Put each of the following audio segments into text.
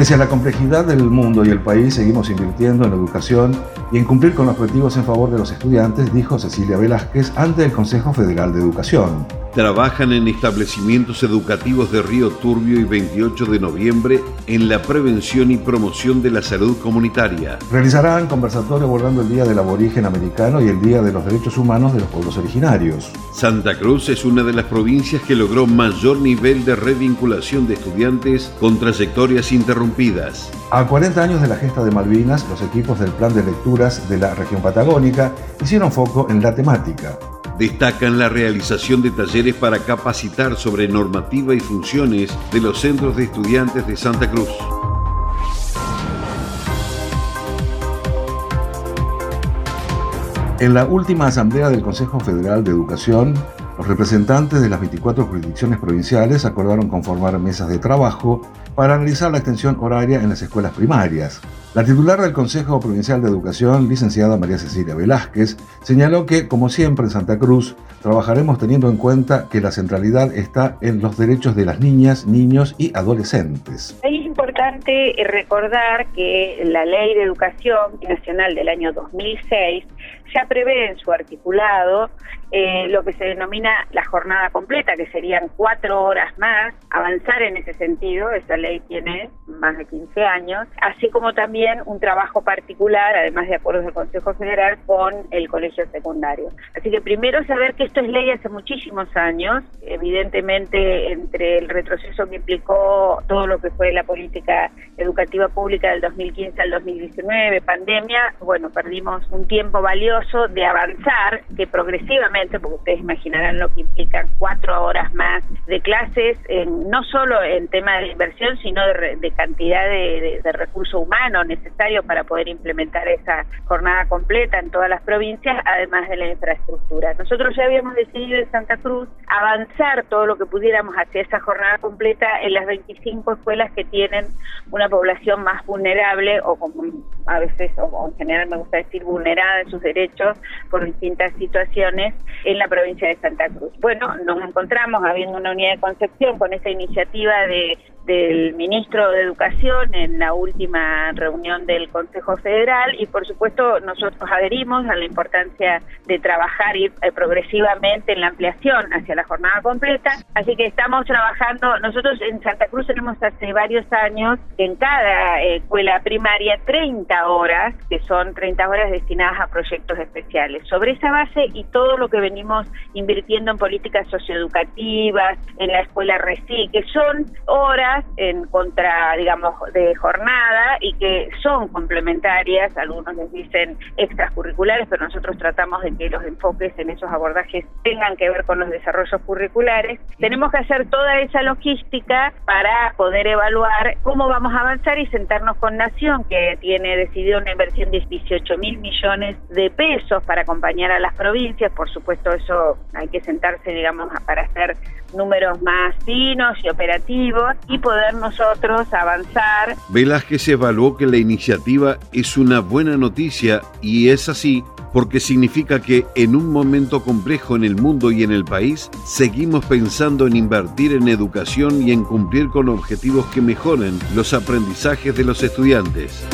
Pese a la complejidad del mundo y el país, seguimos invirtiendo en educación y en cumplir con los objetivos en favor de los estudiantes, dijo Cecilia Velázquez ante el Consejo Federal de Educación. Trabajan en establecimientos educativos de Río Turbio y 28 de noviembre en la prevención y promoción de la salud comunitaria. Realizarán conversatorio abordando el Día del Aborigen Americano y el Día de los Derechos Humanos de los Pueblos Originarios. Santa Cruz es una de las provincias que logró mayor nivel de revinculación de estudiantes con trayectorias interrumpidas. A 40 años de la gesta de Malvinas, los equipos del Plan de De la región patagónica hicieron foco en la temática. Destacan la realización de talleres para capacitar sobre normativa y funciones de los centros de estudiantes de Santa Cruz. En la última asamblea del Consejo Federal de Educación, los representantes de las 24 jurisdicciones provinciales acordaron conformar mesas de trabajo para analizar la extensión horaria en las escuelas primarias. La titular del Consejo Provincial de Educación, licenciada María Cecilia Velázquez, señaló que, como siempre en Santa Cruz, trabajaremos teniendo en cuenta que la centralidad está en los derechos de las niñas, niños y adolescentes. Es importante recordar que la Ley de Educación Nacional del año 2006 ya prevé en su articulado eh, lo que se denomina la jornada completa, que serían cuatro horas más, avanzar en ese sentido, esa ley tiene más de 15 años, así como también un trabajo particular, además de acuerdos del Consejo Federal, con el colegio secundario. Así que primero saber que esto es ley hace muchísimos años, evidentemente entre el retroceso que implicó todo lo que fue la política educativa pública del 2015 al 2019, pandemia, bueno, perdimos un tiempo valioso de avanzar, que progresivamente, porque ustedes imaginarán lo que implican cuatro horas más de clases, no solo en tema de inversión, sino de, de cantidad de, de, recurso humano necesario para poder implementar esa jornada completa en todas las provincias, además de la infraestructura. Nosotros ya habíamos decidido en Santa Cruz avanzar todo lo que pudiéramos hacia esa jornada completa en las 25 escuelas que tienen una población más vulnerable o como a veces, o en general me gusta decir vulnerada en sus derechos por distintas situaciones en la provincia de Santa Cruz. Bueno, nos encontramos habiendo una unidad de concepción con esta iniciativa de del ministro de Educación en la última reunión del Consejo Federal y por supuesto nosotros adherimos a la importancia de trabajar ir eh, progresivamente en la ampliación hacia la jornada completa, así que estamos trabajando, nosotros en Santa Cruz tenemos hace varios años en cada eh, escuela primaria 30 horas, que son 30 horas destinadas a proyectos especiales. Sobre esa base y todo lo que venimos invirtiendo en políticas socioeducativas, en la escuela RECI, que son horas en contra, digamos, de jornada y que son complementarias, algunos les dicen extracurriculares, pero nosotros tratamos de que los enfoques en esos abordajes tengan que ver con los desarrollos curriculares. Tenemos que hacer toda esa logística para poder evaluar cómo vamos a avanzar y sentarnos con Nación, que tiene decidido una inversión de 18 mil millones de pesos para acompañar a las provincias. Por supuesto, eso hay que sentarse, digamos, para hacer números más finos y operativos y poder nosotros avanzar. Velázquez evaluó que la iniciativa es una buena noticia y es así porque significa que en un momento complejo en el mundo y en el país, seguimos pensando en invertir en educación y en cumplir con objetivos que mejoren los aprendizajes de los estudiantes.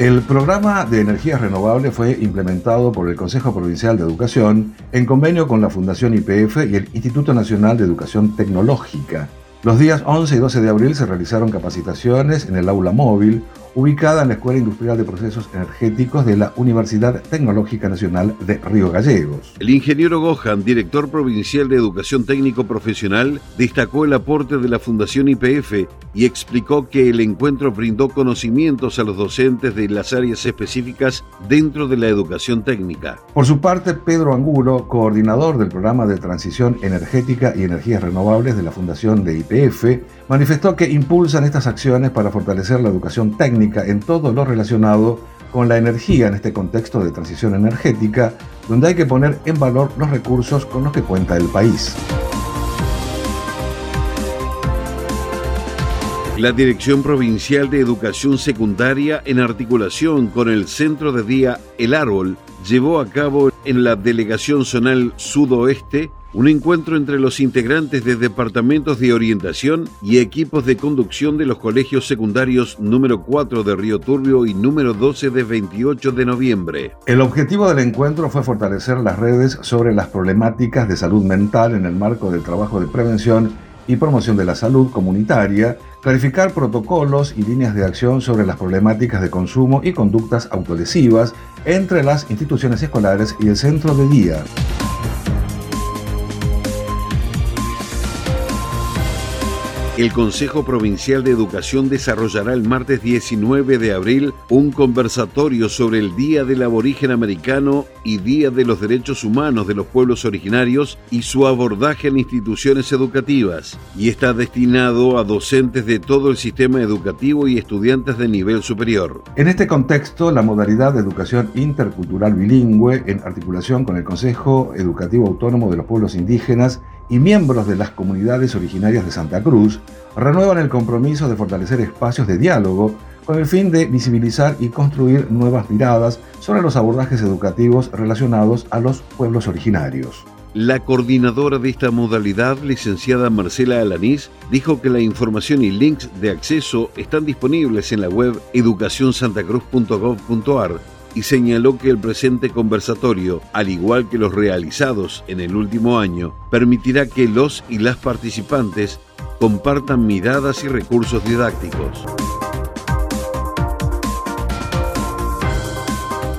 El programa de energías renovables fue implementado por el Consejo Provincial de Educación en convenio con la Fundación IPF y el Instituto Nacional de Educación Tecnológica. Los días 11 y 12 de abril se realizaron capacitaciones en el aula móvil, ubicada en la Escuela Industrial de Procesos Energéticos de la Universidad Tecnológica Nacional de Río Gallegos. El ingeniero Gohan, director provincial de Educación Técnico Profesional, destacó el aporte de la Fundación IPF y explicó que el encuentro brindó conocimientos a los docentes de las áreas específicas dentro de la educación técnica. Por su parte, Pedro Angulo, coordinador del programa de transición energética y energías renovables de la Fundación de IPF, manifestó que impulsan estas acciones para fortalecer la educación técnica en todo lo relacionado con la energía en este contexto de transición energética, donde hay que poner en valor los recursos con los que cuenta el país. La Dirección Provincial de Educación Secundaria, en articulación con el Centro de Día El Árbol, llevó a cabo en la Delegación Zonal Sudoeste un encuentro entre los integrantes de departamentos de orientación y equipos de conducción de los colegios secundarios número 4 de Río Turbio y número 12 de 28 de noviembre. El objetivo del encuentro fue fortalecer las redes sobre las problemáticas de salud mental en el marco del trabajo de prevención y promoción de la salud comunitaria, clarificar protocolos y líneas de acción sobre las problemáticas de consumo y conductas autolesivas entre las instituciones escolares y el centro de día. El Consejo Provincial de Educación desarrollará el martes 19 de abril un conversatorio sobre el Día del Aborigen Americano y Día de los Derechos Humanos de los Pueblos Originarios y su abordaje en instituciones educativas, y está destinado a docentes de todo el sistema educativo y estudiantes de nivel superior. En este contexto, la modalidad de educación intercultural bilingüe, en articulación con el Consejo Educativo Autónomo de los Pueblos Indígenas y miembros de las comunidades originarias de Santa Cruz, renuevan el compromiso de fortalecer espacios de diálogo con el fin de visibilizar y construir nuevas miradas sobre los abordajes educativos relacionados a los pueblos originarios. La coordinadora de esta modalidad, licenciada Marcela Alanís, dijo que la información y links de acceso están disponibles en la web educacionsantacruz.gov.ar y señaló que el presente conversatorio, al igual que los realizados en el último año, permitirá que los y las participantes compartan miradas y recursos didácticos.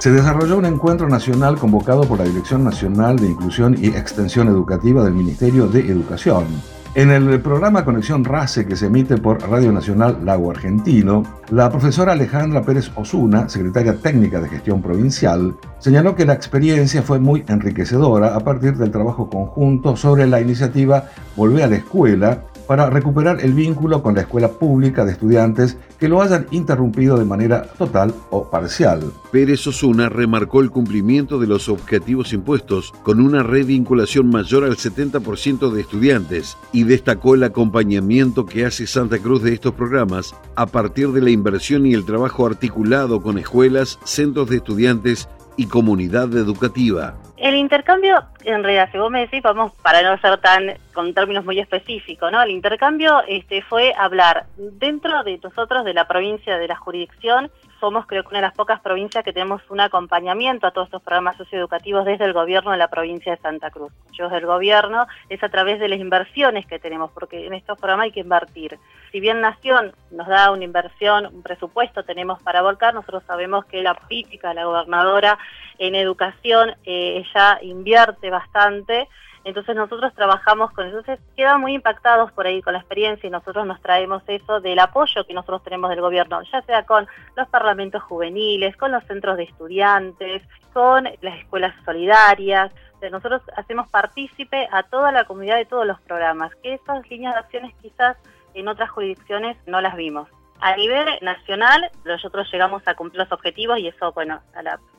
Se desarrolló un encuentro nacional convocado por la Dirección Nacional de Inclusión y Extensión Educativa del Ministerio de Educación. En el programa Conexión RACE que se emite por Radio Nacional Lago Argentino, la profesora Alejandra Pérez Osuna, secretaria técnica de gestión provincial, señaló que la experiencia fue muy enriquecedora a partir del trabajo conjunto sobre la iniciativa Volver a la Escuela, para recuperar el vínculo con la escuela pública de estudiantes que lo hayan interrumpido de manera total o parcial. Pérez Osuna remarcó el cumplimiento de los objetivos impuestos con una revinculación mayor al 70% de estudiantes y destacó el acompañamiento que hace Santa Cruz de estos programas a partir de la inversión y el trabajo articulado con escuelas, centros de estudiantes y comunidad educativa. El intercambio, en realidad, si me decís, vamos, para no ser tan, con términos muy específicos, ¿no? El intercambio este, fue hablar dentro de nosotros, de la provincia, de la jurisdicción, somos creo que una de las pocas provincias que tenemos un acompañamiento a todos estos programas socioeducativos desde el gobierno de la provincia de Santa Cruz. Yo desde el gobierno es a través de las inversiones que tenemos, porque en estos programas hay que invertir. Si bien Nación nos da una inversión, un presupuesto tenemos para volcar, nosotros sabemos que la política, la gobernadora en educación, eh, ella invierte bastante entonces nosotros trabajamos con eso. Entonces quedan muy impactados por ahí con la experiencia y nosotros nos traemos eso del apoyo que nosotros tenemos del gobierno, ya sea con los parlamentos juveniles, con los centros de estudiantes, con las escuelas solidarias. nosotros hacemos partícipe a toda la comunidad de todos los programas, que esas líneas de acciones quizás en otras jurisdicciones no las vimos. A nivel nacional, nosotros llegamos a cumplir los objetivos y eso, bueno,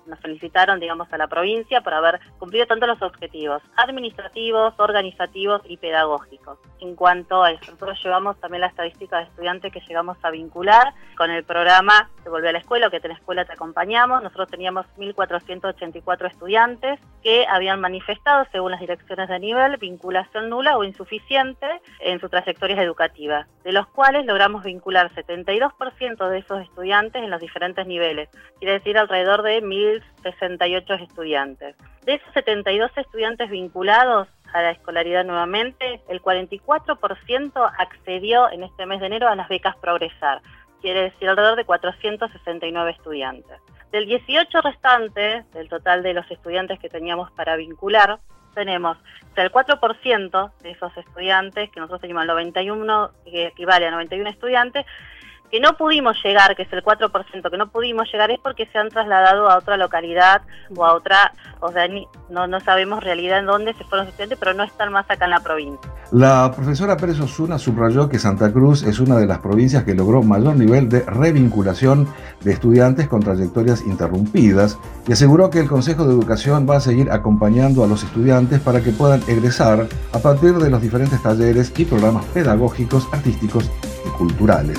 nos felicitaron, digamos, a la provincia por haber cumplido tanto los objetivos administrativos, organizativos y pedagógicos. En cuanto a eso, nosotros llevamos también la estadística de estudiantes que llegamos a vincular con el programa de Volver a la Escuela, o que en la escuela te acompañamos. Nosotros teníamos 1.484 estudiantes que habían manifestado, según las direcciones de nivel, vinculación nula o insuficiente en sus trayectorias educativas, de los cuales logramos vincular 70 62% de esos estudiantes en los diferentes niveles, quiere decir alrededor de 1.068 estudiantes. De esos 72 estudiantes vinculados a la escolaridad nuevamente, el 44% accedió en este mes de enero a las becas Progresar. quiere decir alrededor de 469 estudiantes. Del 18 restante, del total de los estudiantes que teníamos para vincular, tenemos el 4% de esos estudiantes, que nosotros teníamos 91, que equivale a 91 estudiantes, que no pudimos llegar, que es el 4%, que no pudimos llegar es porque se han trasladado a otra localidad o a otra, o sea, no, no sabemos realidad en dónde se fueron los estudiantes, pero no están más acá en la provincia. La profesora Pérez Osuna subrayó que Santa Cruz es una de las provincias que logró mayor nivel de revinculación de estudiantes con trayectorias interrumpidas y aseguró que el Consejo de Educación va a seguir acompañando a los estudiantes para que puedan egresar a partir de los diferentes talleres y programas pedagógicos, artísticos y culturales.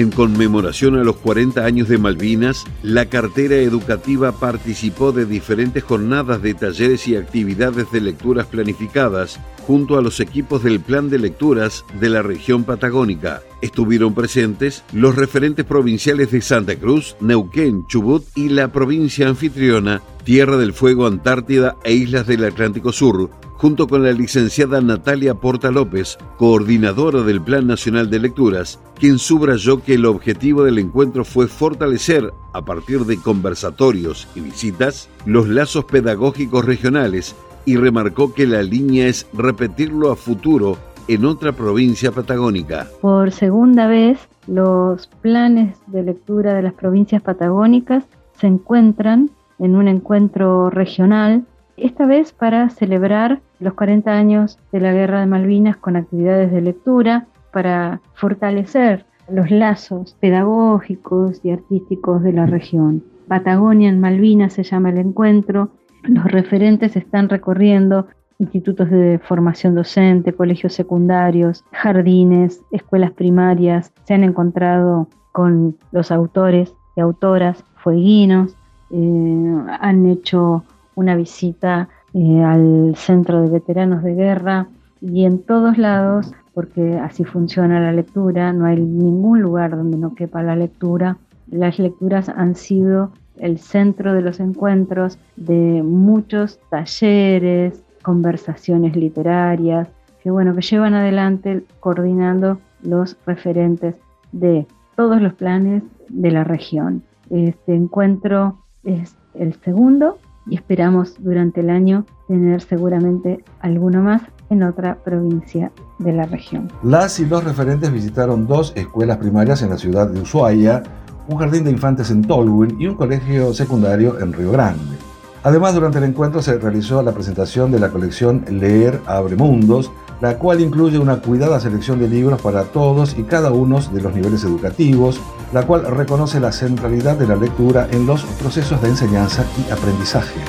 En conmemoración a los 40 años de Malvinas, la cartera educativa participó de diferentes jornadas de talleres y actividades de lecturas planificadas junto a los equipos del Plan de Lecturas de la región patagónica. Estuvieron presentes los referentes provinciales de Santa Cruz, Neuquén, Chubut y la provincia anfitriona, Tierra del Fuego, Antártida e Islas del Atlántico Sur, junto con la licenciada Natalia Porta López, coordinadora del Plan Nacional de Lecturas, quien subrayó que el objetivo del encuentro fue fortalecer, a partir de conversatorios y visitas, los lazos pedagógicos regionales y remarcó que la línea es repetirlo a futuro en otra provincia patagónica. Por segunda vez, los planes de lectura de las provincias patagónicas se encuentran en un encuentro regional esta vez para celebrar los 40 años de la Guerra de Malvinas con actividades de lectura, para fortalecer los lazos pedagógicos y artísticos de la región. Patagonia en Malvinas se llama el encuentro. Los referentes están recorriendo institutos de formación docente, colegios secundarios, jardines, escuelas primarias. Se han encontrado con los autores y autoras fueguinos, eh, han hecho una visita eh, al centro de veteranos de guerra y en todos lados, porque así funciona la lectura, no hay ningún lugar donde no quepa la lectura. Las lecturas han sido el centro de los encuentros de muchos talleres, conversaciones literarias, que bueno, que llevan adelante coordinando los referentes de todos los planes de la región. Este encuentro es el segundo y esperamos durante el año tener seguramente alguno más en otra provincia de la región. Las y los referentes visitaron dos escuelas primarias en la ciudad de Ushuaia, un jardín de infantes en Tolwyn y un colegio secundario en Río Grande. Además, durante el encuentro se realizó la presentación de la colección Leer Abre Mundos, la cual incluye una cuidada selección de libros para todos y cada uno de los niveles educativos, la cual reconoce la centralidad de la lectura en los procesos de enseñanza y aprendizaje.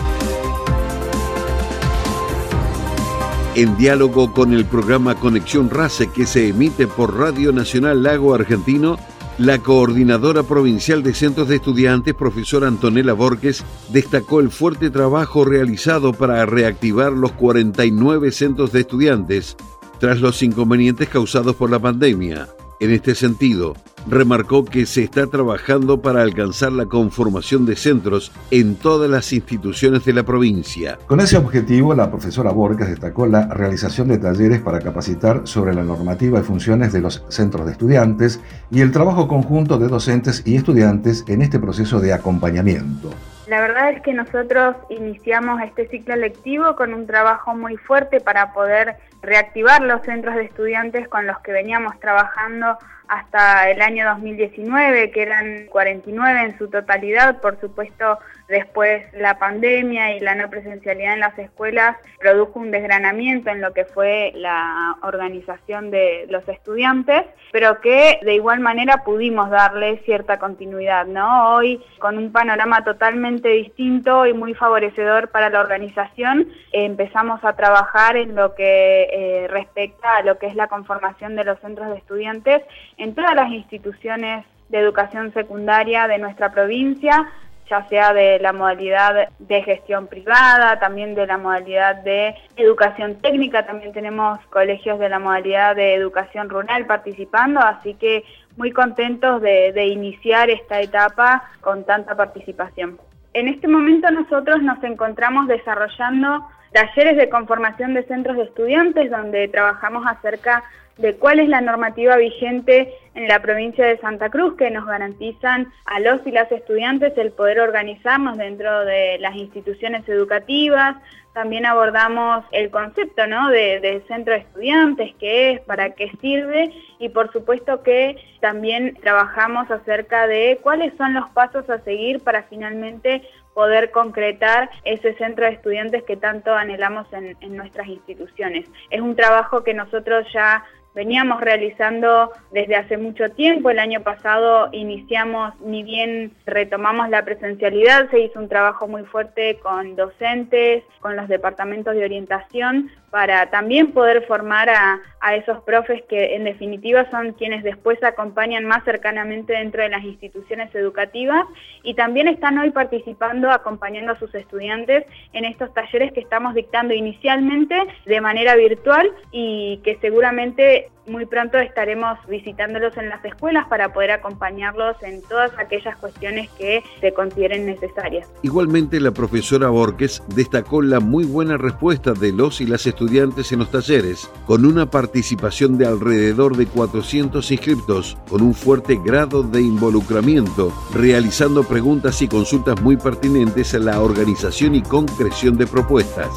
En diálogo con el programa Conexión RACE que se emite por Radio Nacional Lago Argentino, la coordinadora provincial de centros de estudiantes, profesora Antonella Borges, destacó el fuerte trabajo realizado para reactivar los 49 centros de estudiantes tras los inconvenientes causados por la pandemia. En este sentido, remarcó que se está trabajando para alcanzar la conformación de centros en todas las instituciones de la provincia. Con ese objetivo, la profesora Borges destacó la realización de talleres para capacitar sobre la normativa y funciones de los centros de estudiantes y el trabajo conjunto de docentes y estudiantes en este proceso de acompañamiento. La verdad es que nosotros iniciamos este ciclo lectivo con un trabajo muy fuerte para poder reactivar los centros de estudiantes con los que veníamos trabajando hasta el año 2019, que eran 49 en su totalidad. Por supuesto, después la pandemia y la no presencialidad en las escuelas produjo un desgranamiento en lo que fue la organización de los estudiantes, pero que de igual manera pudimos darle cierta continuidad, ¿no? Hoy, con un panorama totalmente distinto y muy favorecedor para la organización, empezamos a trabajar en lo que eh, respecta a lo que es la conformación de los centros de estudiantes en todas las instituciones de educación secundaria de nuestra provincia, ya sea de la modalidad de gestión privada, también de la modalidad de educación técnica, también tenemos colegios de la modalidad de educación rural participando, así que muy contentos de, iniciar esta etapa con tanta participación. En este momento nosotros nos encontramos desarrollando talleres de conformación de centros de estudiantes donde trabajamos acerca de cuál es la normativa vigente en la provincia de Santa Cruz que nos garantizan a los y las estudiantes el poder organizarnos dentro de las instituciones educativas. También abordamos el concepto ¿no? de, centro de estudiantes, qué es, para qué sirve y por supuesto que también trabajamos acerca de cuáles son los pasos a seguir para finalmente poder concretar ese centro de estudiantes que tanto anhelamos en, en nuestras instituciones. Es un trabajo que nosotros ya veníamos realizando desde hace mucho tiempo. El año pasado iniciamos, ni bien retomamos la presencialidad, se hizo un trabajo muy fuerte con docentes, con los departamentos de orientación, para también poder formar a, esos profes que en definitiva son quienes después acompañan más cercanamente dentro de las instituciones educativas y también están hoy participando, acompañando a sus estudiantes en estos talleres que estamos dictando inicialmente de manera virtual y que seguramente muy pronto estaremos visitándolos en las escuelas para poder acompañarlos en todas aquellas cuestiones que se consideren necesarias. Igualmente, la profesora Borges destacó la muy buena respuesta de los y las estudiantes en los talleres, con una participación de alrededor de 400 inscriptos, con un fuerte grado de involucramiento, realizando preguntas y consultas muy pertinentes a la organización y concreción de propuestas.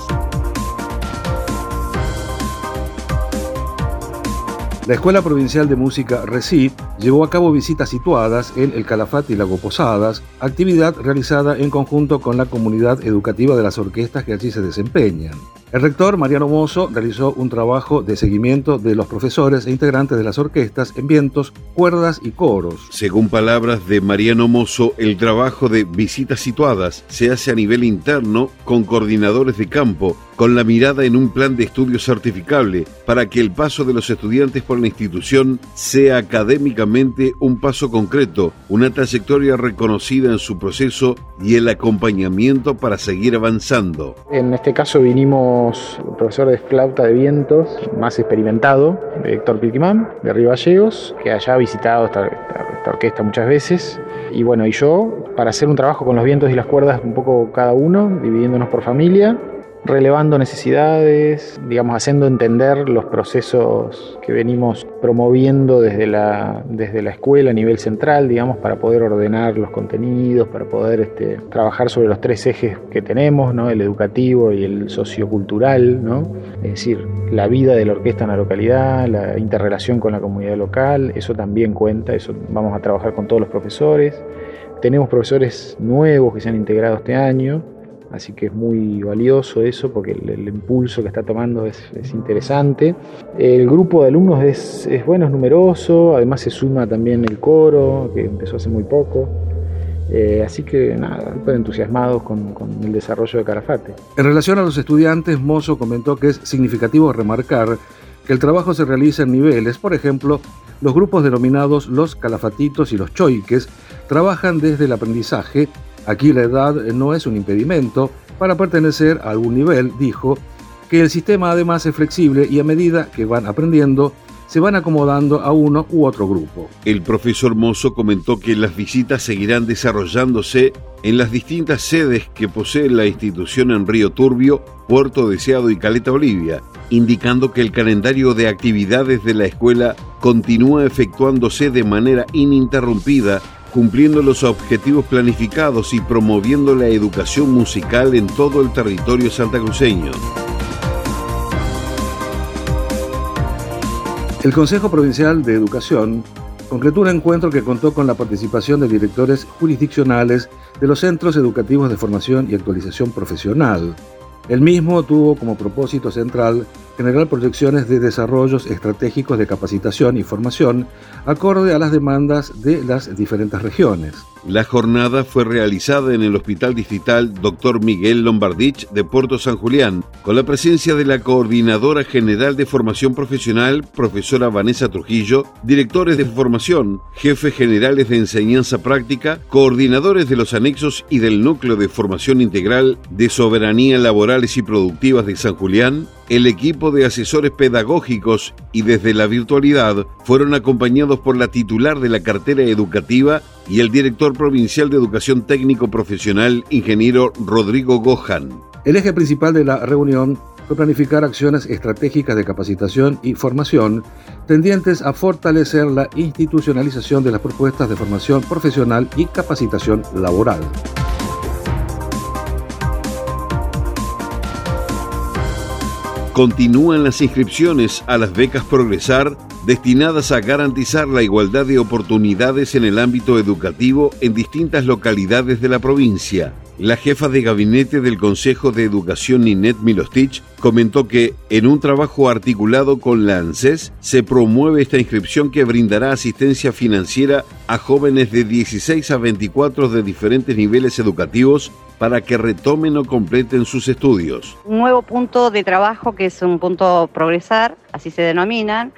La Escuela Provincial de Música RECIP llevó a cabo visitas situadas en el Calafate y Lago Posadas, actividad realizada en conjunto con la comunidad educativa de las orquestas que allí se desempeñan. El rector Mariano Mozo realizó un trabajo de seguimiento de los profesores e integrantes de las orquestas en vientos, cuerdas y coros. Según palabras de Mariano Mozo, el trabajo de visitas situadas se hace a nivel interno con coordinadores de campo, con la mirada en un plan de estudio certificable para que el paso de los estudiantes por la institución sea académicamente un paso concreto, una trayectoria reconocida en su proceso y el acompañamiento para seguir avanzando. En este caso vinimos profesor de flauta de vientos más experimentado, Héctor Pilquimán, de Río que haya visitado esta, orquesta muchas veces. Y bueno, y yo, para hacer un trabajo con los vientos y las cuerdas, un poco cada uno, dividiéndonos por familia, relevando necesidades, digamos, haciendo entender los procesos que venimos promoviendo desde la, desde la escuela a nivel central, digamos, para poder ordenar los contenidos, para poder este, trabajar sobre los tres ejes que tenemos, ¿no? el educativo y el sociocultural, ¿no? es decir, la vida de la orquesta en la localidad, la interrelación con la comunidad local, eso también cuenta, eso vamos a trabajar con todos los profesores. Tenemos profesores nuevos que se han integrado este año, Así que es muy valioso eso porque el, impulso que está tomando es, interesante. El grupo de alumnos es, bueno, es numeroso, además se suma también el coro, que empezó hace muy poco. Eh, así que nada, estoy entusiasmados con, con, el desarrollo de Carafate. En relación a los estudiantes, Mozo comentó que es significativo remarcar que el trabajo se realiza en niveles, por ejemplo, los grupos denominados los calafatitos y los choiques trabajan desde el aprendizaje Aquí la edad no es un impedimento para pertenecer a algún nivel, dijo, que el sistema además es flexible y a medida que van aprendiendo, se van acomodando a uno u otro grupo. El profesor Mozo comentó que las visitas seguirán desarrollándose en las distintas sedes que posee la institución en Río Turbio, Puerto Deseado y Caleta Olivia, indicando que el calendario de actividades de la escuela continúa efectuándose de manera ininterrumpida cumpliendo los objetivos planificados y promoviendo la educación musical en todo el territorio santacruceño. El Consejo Provincial de Educación concretó un encuentro que contó con la participación de directores jurisdiccionales de los centros educativos de formación y actualización profesional. El mismo tuvo como propósito central generar proyecciones de desarrollos estratégicos de capacitación y formación acorde a las demandas de las diferentes regiones. La jornada fue realizada en el Hospital Distrital Dr. Miguel Lombardich de Puerto San Julián, con la presencia de la Coordinadora General de Formación Profesional, profesora Vanessa Trujillo, directores de formación, jefes generales de enseñanza práctica, coordinadores de los anexos y del Núcleo de Formación Integral de Soberanía Laborales y Productivas de San Julián, el equipo de asesores pedagógicos y desde la virtualidad fueron acompañados por la titular de la cartera educativa y el director provincial de Educación Técnico Profesional, ingeniero Rodrigo Gohan. El eje principal de la reunión fue planificar acciones estratégicas de capacitación y formación tendientes a fortalecer la institucionalización de las propuestas de formación profesional y capacitación laboral. Continúan las inscripciones a las becas Progresar destinadas a garantizar la igualdad de oportunidades en el ámbito educativo en distintas localidades de la provincia. La jefa de gabinete del Consejo de Educación Ninette Milostich comentó que en un trabajo articulado con la ANSES se promueve esta inscripción que brindará asistencia financiera a jóvenes de 16 a 24 de diferentes niveles educativos para que retomen o completen sus estudios. Un nuevo punto de trabajo que es un punto progresar, así se denominan,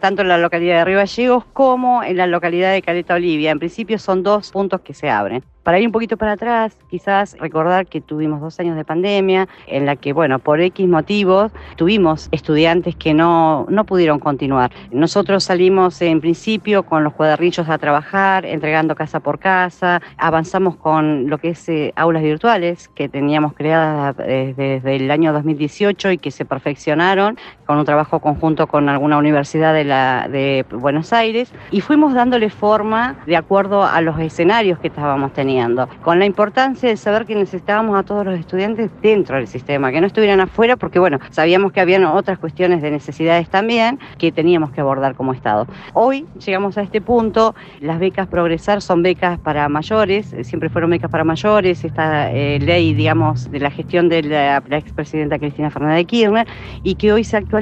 tanto en la localidad de Río Gallegos como en la localidad de Caleta Olivia. En principio son dos puntos que se abren. Para ir un poquito para atrás, quizás recordar que tuvimos dos años de pandemia, en la que, bueno, por X motivos, tuvimos estudiantes que no, no pudieron continuar. Nosotros salimos en principio con los cuadernillos a trabajar, entregando casa por casa, avanzamos con lo que es eh, aulas virtuales que teníamos creadas eh, desde el año 2018 y que se perfeccionaron con un trabajo conjunto con alguna universidad de, la, de Buenos Aires y fuimos dándole forma de acuerdo a los escenarios que estábamos teniendo con la importancia de saber que necesitábamos a todos los estudiantes dentro del sistema, que no estuvieran afuera, porque bueno, sabíamos que habían otras cuestiones de necesidades también que teníamos que abordar como Estado. Hoy llegamos a este punto, las becas Progresar son becas para mayores, siempre fueron becas para mayores, esta eh, ley, digamos, de la gestión de la, expresidenta Cristina Fernández de Kirchner, y que hoy se actualiza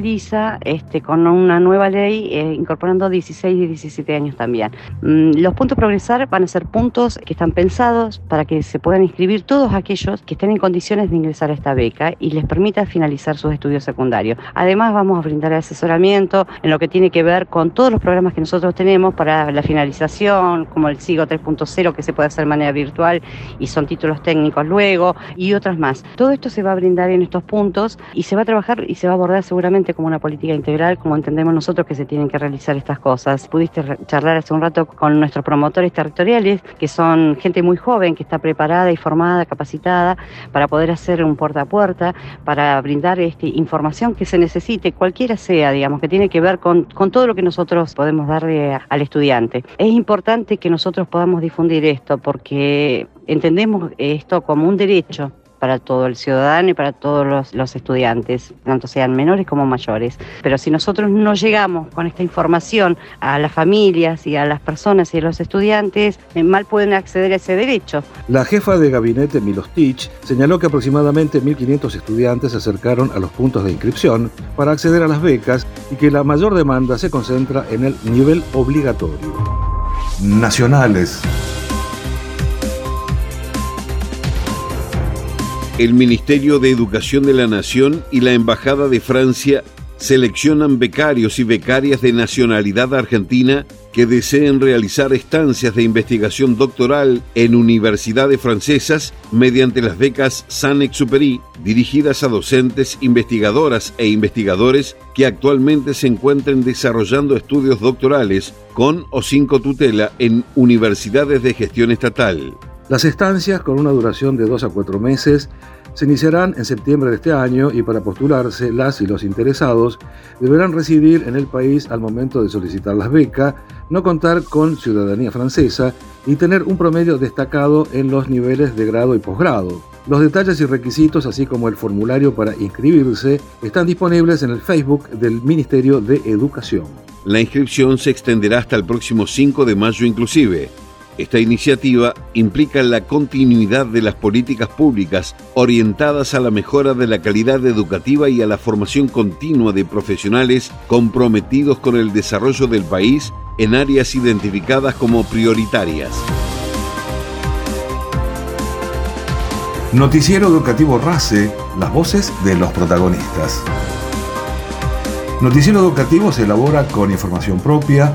este, con una nueva ley eh, incorporando 16 y 17 años también. Mm, los puntos Progresar van a ser puntos que están pensados para que se puedan inscribir todos aquellos que estén en condiciones de ingresar a esta beca y les permita finalizar sus estudios secundarios. Además, vamos a brindar asesoramiento en lo que tiene que ver con todos los programas que nosotros tenemos para la finalización, como el SIGO 3.0 que se puede hacer de manera virtual y son títulos técnicos luego y otras más. Todo esto se va a brindar en estos puntos y se va a trabajar y se va a abordar seguramente como una política integral, como entendemos nosotros que se tienen que realizar estas cosas. Pudiste charlar hace un rato con nuestros promotores territoriales, que son gente muy joven que está preparada y formada, capacitada para poder hacer un puerta a puerta, para brindar este, información que se necesite, cualquiera sea, digamos, que tiene que ver con todo lo que nosotros podemos darle al estudiante. Es importante que nosotros podamos difundir esto porque entendemos esto como un derecho para todo el ciudadano y para todos los, estudiantes, tanto sean menores como mayores. Pero si nosotros no llegamos con esta información a las familias y a las personas y a los estudiantes, eh, mal pueden acceder a ese derecho. La jefa de gabinete Milostich señaló que aproximadamente 1.500 estudiantes se acercaron a los puntos de inscripción para acceder a las becas y que la mayor demanda se concentra en el nivel obligatorio. Nacionales. El Ministerio de Educación de la Nación y la Embajada de Francia seleccionan becarios y becarias de nacionalidad argentina que deseen realizar estancias de investigación doctoral en universidades francesas mediante las becas Saint-Exupéry, dirigidas a docentes, investigadoras e investigadores que actualmente se encuentren desarrollando estudios doctorales con o sin cotutela en universidades de gestión estatal. Las estancias, con una duración de dos a cuatro meses, se iniciarán en septiembre de este año y para postularse, las y los interesados deberán residir en el país al momento de solicitar las becas, no contar con ciudadanía francesa y tener un promedio destacado en los niveles de grado y posgrado. Los detalles y requisitos, así como el formulario para inscribirse, están disponibles en el Facebook del Ministerio de Educación. La inscripción se extenderá hasta el próximo 5 de mayo inclusive. Esta iniciativa implica la continuidad de las políticas públicas orientadas a la mejora de la calidad educativa y a la formación continua de profesionales comprometidos con el desarrollo del país en áreas identificadas como prioritarias. Noticiero Educativo RACE, las voces de los protagonistas. Noticiero Educativo se elabora con información propia,